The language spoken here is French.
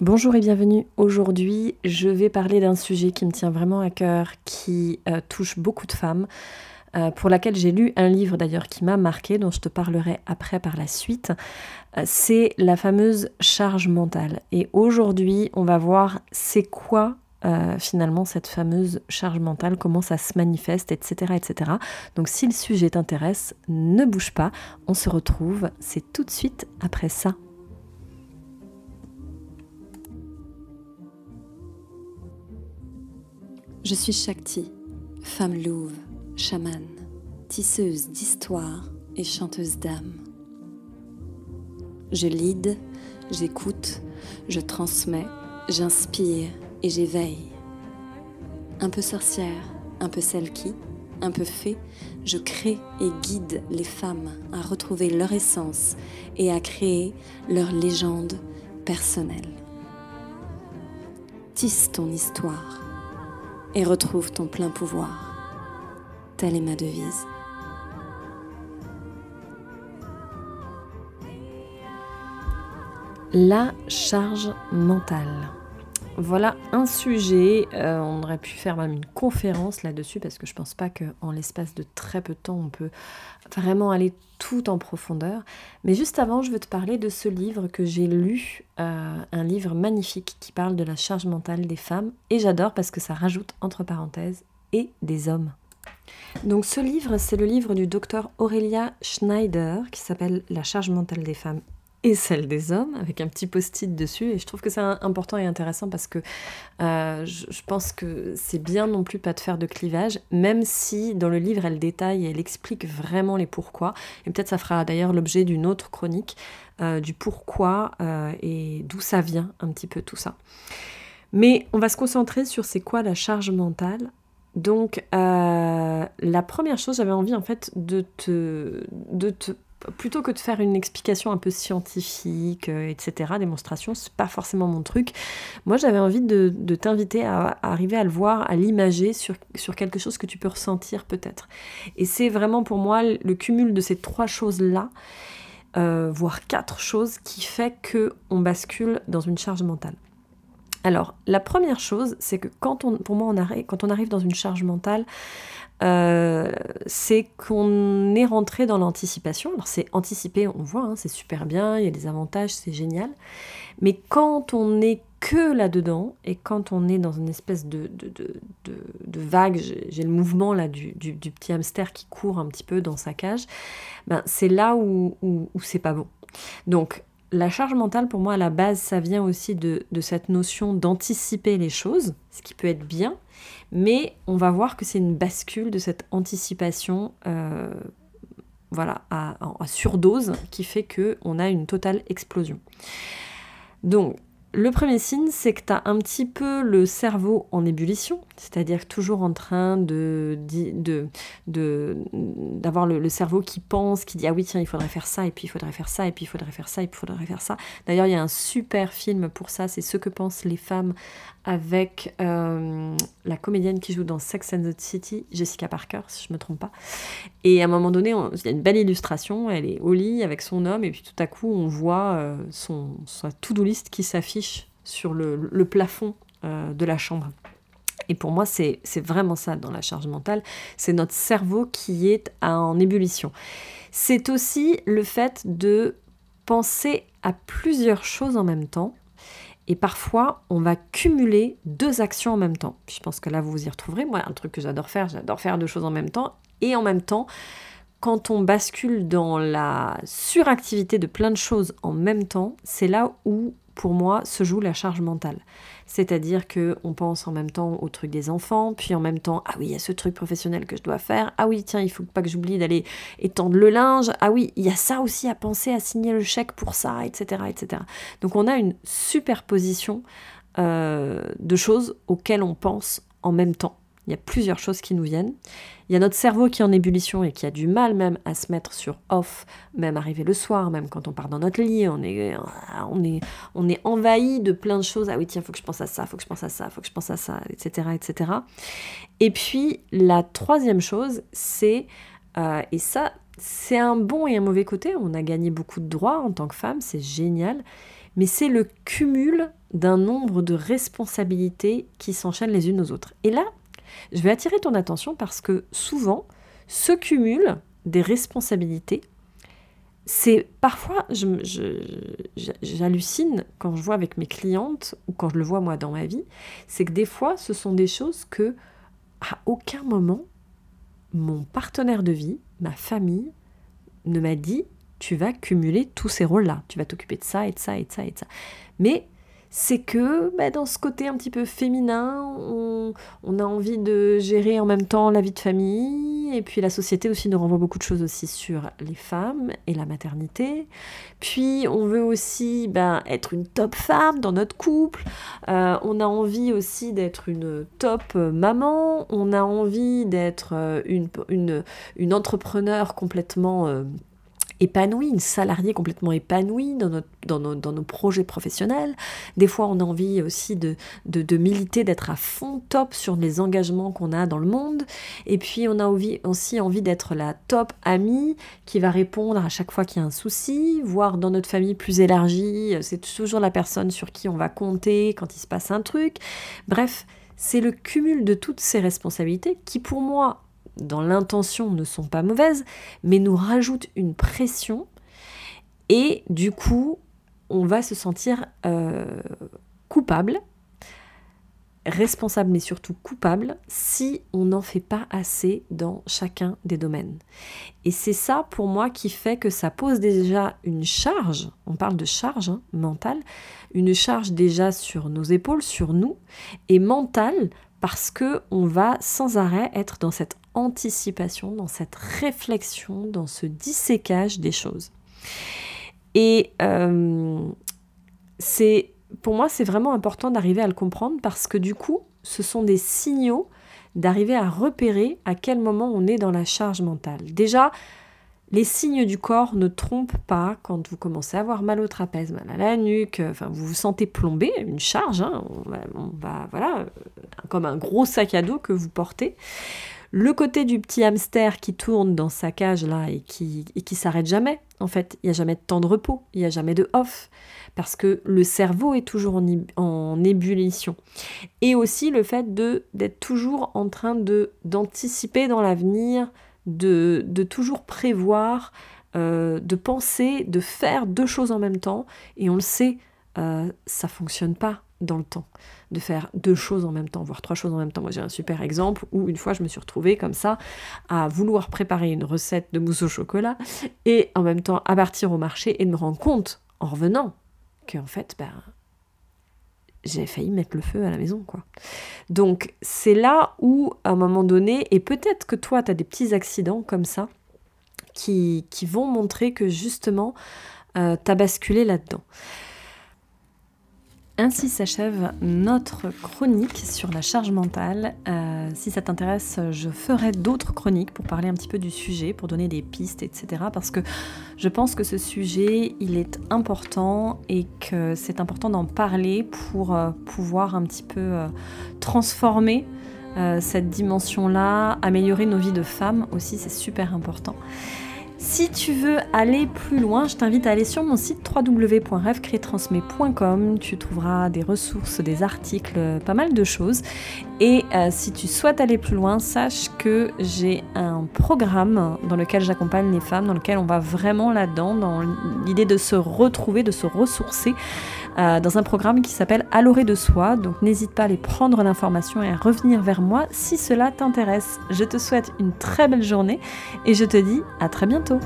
Bonjour et bienvenue. Aujourd'hui, je vais parler d'un sujet qui me tient vraiment à cœur, qui euh, touche beaucoup de femmes, euh, pour laquelle j'ai lu un livre d'ailleurs qui m'a marqué, dont je te parlerai après par la suite. Euh, c'est la fameuse charge mentale. Et aujourd'hui, on va voir c'est quoi finalement cette fameuse charge mentale, comment ça se manifeste, etc., etc. Donc si le sujet t'intéresse, ne bouge pas, on se retrouve, c'est tout de suite après ça. Je suis Shakti, femme louve, chamane, tisseuse d'histoire et chanteuse d'âme. Je lead, j'écoute, je transmets, j'inspire et j'éveille. Un peu sorcière, un peu celle qui, un peu fée, je crée et guide les femmes à retrouver leur essence et à créer leur légende personnelle. Tisse ton histoire et retrouve ton plein pouvoir. Telle est ma devise. La charge mentale. Voilà un sujet, euh, on aurait pu faire même une conférence là-dessus parce que je pense pas qu'en l'espace de très peu de temps on peut vraiment aller tout en profondeur. Mais juste avant, je veux te parler de ce livre que j'ai lu, euh, un livre magnifique qui parle de la charge mentale des femmes et j'adore parce que ça rajoute entre parenthèses et des hommes. Donc ce livre, c'est le livre du docteur Aurélia Schneider qui s'appelle La charge mentale des femmes et celle des hommes, avec un petit post-it dessus. Et je trouve que c'est important et intéressant parce que euh, je, pense que c'est bien non plus pas de faire de clivage, même si dans le livre elle détaille et elle explique vraiment les pourquoi. Et peut-être ça fera d'ailleurs l'objet d'une autre chronique euh, du pourquoi euh, et d'où ça vient un petit peu tout ça. Mais on va se concentrer sur c'est quoi la charge mentale. Donc la première chose, j'avais envie en fait de te, de te plutôt que de faire une explication un peu scientifique, euh, etc., démonstration, c'est pas forcément mon truc. Moi, j'avais envie de, t'inviter à, arriver à le voir, à l'imager sur, quelque chose que tu peux ressentir peut-être. Et c'est vraiment pour moi le cumul de ces trois choses-là, euh, voire quatre choses, qui fait que on bascule dans une charge mentale. Alors, la première chose, c'est que quand on, pour moi, quand on arrive dans une charge mentale, euh, c'est qu'on est rentré dans l'anticipation. Alors c'est anticipé, on voit, hein, c'est super bien, il y a des avantages, c'est génial. Mais quand on n'est que là-dedans, et quand on est dans une espèce de, vague, j'ai le mouvement là du, du, petit hamster qui court un petit peu dans sa cage, ben, c'est là où, où, où c'est pas bon. Donc la charge mentale, pour moi, à la base, ça vient aussi de, cette notion d'anticiper les choses, ce qui peut être bien, mais on va voir que c'est une bascule de cette anticipation euh, voilà, à, à, surdose qui fait qu'on a une totale explosion. Donc, le premier signe, c'est que tu as un petit peu le cerveau en ébullition, c'est-à-dire toujours en train de, d'avoir le, cerveau qui pense, qui dit ah oui tiens il faudrait faire ça et puis il faudrait faire ça et puis il faudrait faire ça et puis il faudrait faire ça. D'ailleurs il y a un super film pour ça, c'est ce que pensent les femmes avec euh, la comédienne qui joue dans Sex and the City, Jessica Parker, si je me trompe pas. Et à un moment donné, il y a une belle illustration, elle est au lit avec son homme, et puis tout à coup, on voit euh, son, sa to-do list qui s'affiche sur le, plafond euh, de la chambre. Et pour moi, c'est vraiment ça dans la charge mentale, c'est notre cerveau qui est en ébullition. C'est aussi le fait de penser à plusieurs choses en même temps et parfois, on va cumuler deux actions en même temps. Je pense que là, vous vous y retrouverez. Moi, un truc que j'adore faire, j'adore faire deux choses en même temps. Et en même temps, quand on bascule dans la suractivité de plein de choses en même temps, c'est là où pour moi, se joue la charge mentale. C'est-à-dire que on pense en même temps au truc des enfants, puis en même temps, ah oui, il y a ce truc professionnel que je dois faire, ah oui, tiens, il faut pas que j'oublie d'aller étendre le linge, ah oui, il y a ça aussi à penser, à signer le chèque pour ça, etc. etc. Donc on a une superposition euh, de choses auxquelles on pense en même temps. Il y a plusieurs choses qui nous viennent. Il y a notre cerveau qui est en ébullition et qui a du mal même à se mettre sur off, même arriver le soir, même quand on part dans notre lit, on est, on est, on est envahi de plein de choses. Ah oui, tiens, faut que je pense à ça, faut que je pense à ça, faut que je pense à ça, etc. etc. Et puis, la troisième chose, c'est, euh, et ça, c'est un bon et un mauvais côté, on a gagné beaucoup de droits en tant que femme, c'est génial, mais c'est le cumul d'un nombre de responsabilités qui s'enchaînent les unes aux autres. Et là, je vais attirer ton attention parce que souvent, ce cumul des responsabilités, c'est parfois, j'hallucine quand je vois avec mes clientes ou quand je le vois moi dans ma vie, c'est que des fois, ce sont des choses que à aucun moment mon partenaire de vie, ma famille, ne m'a dit tu vas cumuler tous ces rôles-là, tu vas t'occuper de ça et de ça et de ça et de ça. Mais c'est que bah, dans ce côté un petit peu féminin, on, a envie de gérer en même temps la vie de famille, et puis la société aussi nous renvoie beaucoup de choses aussi sur les femmes et la maternité. Puis on veut aussi bah, être une top femme dans notre couple, euh, on a envie aussi d'être une top maman, on a envie d'être euh, une, une, entrepreneur complètement... Euh, épanouie, une salariée complètement épanouie dans, notre, dans, nos, dans, nos, projets professionnels. Des fois, on a envie aussi de, de, de militer, d'être à fond top sur les engagements qu'on a dans le monde. Et puis, on a aussi envie d'être la top amie qui va répondre à chaque fois qu'il y a un souci, voire dans notre famille plus élargie, c'est toujours la personne sur qui on va compter quand il se passe un truc. Bref, c'est le cumul de toutes ces responsabilités qui, pour moi, dans l'intention ne sont pas mauvaises, mais nous rajoutent une pression. Et du coup, on va se sentir euh, coupable, responsable mais surtout coupable si on n'en fait pas assez dans chacun des domaines. Et c'est ça pour moi qui fait que ça pose déjà une charge, on parle de charge hein, mentale, une charge déjà sur nos épaules, sur nous, et mentale parce que on va sans arrêt être dans cette anticipation, dans cette réflexion, dans ce dissécage des choses. Et euh, pour moi, c'est vraiment important d'arriver à le comprendre parce que du coup, ce sont des signaux d'arriver à repérer à quel moment on est dans la charge mentale. Déjà, les signes du corps ne trompent pas quand vous commencez à avoir mal au trapèze, mal à la nuque, enfin vous vous sentez plombé, une charge, hein, voilà, comme un gros sac à dos que vous portez le côté du petit hamster qui tourne dans sa cage là et qui, et qui s'arrête jamais. En fait, il n'y a jamais de temps de repos, il n'y a jamais de off, parce que le cerveau est toujours en, ébullition. Et aussi le fait d'être toujours en train d'anticiper dans l'avenir, de, de toujours prévoir, euh, de penser, de faire deux choses en même temps. Et on le sait, euh, ça fonctionne pas dans le temps de faire deux choses en même temps, voire trois choses en même temps. Moi j'ai un super exemple où une fois je me suis retrouvée comme ça à vouloir préparer une recette de mousse au chocolat et en même temps à partir au marché et de me rendre compte en revenant qu'en fait ben, j'ai failli mettre le feu à la maison quoi. Donc c'est là où à un moment donné, et peut-être que toi tu as des petits accidents comme ça qui, qui vont montrer que justement euh, tu as basculé là-dedans. Ainsi s'achève notre chronique sur la charge mentale. Euh, si ça t'intéresse, je ferai d'autres chroniques pour parler un petit peu du sujet, pour donner des pistes, etc. Parce que je pense que ce sujet, il est important et que c'est important d'en parler pour euh, pouvoir un petit peu euh, transformer cette dimension-là, améliorer nos vies de femmes aussi, c'est super important. Si tu veux aller plus loin, je t'invite à aller sur mon site www.rêvecrétransmet.com. Tu trouveras des ressources, des articles, pas mal de choses. Et euh, si tu souhaites aller plus loin, sache que j'ai un programme dans lequel j'accompagne les femmes, dans lequel on va vraiment là-dedans, dans l'idée de se retrouver, de se ressourcer euh, dans un programme qui s'appelle Alloré de soi. Donc n'hésite pas à aller prendre l'information et à revenir vers moi si cela t'intéresse. Je te souhaite une très belle journée et je te dis à très bientôt.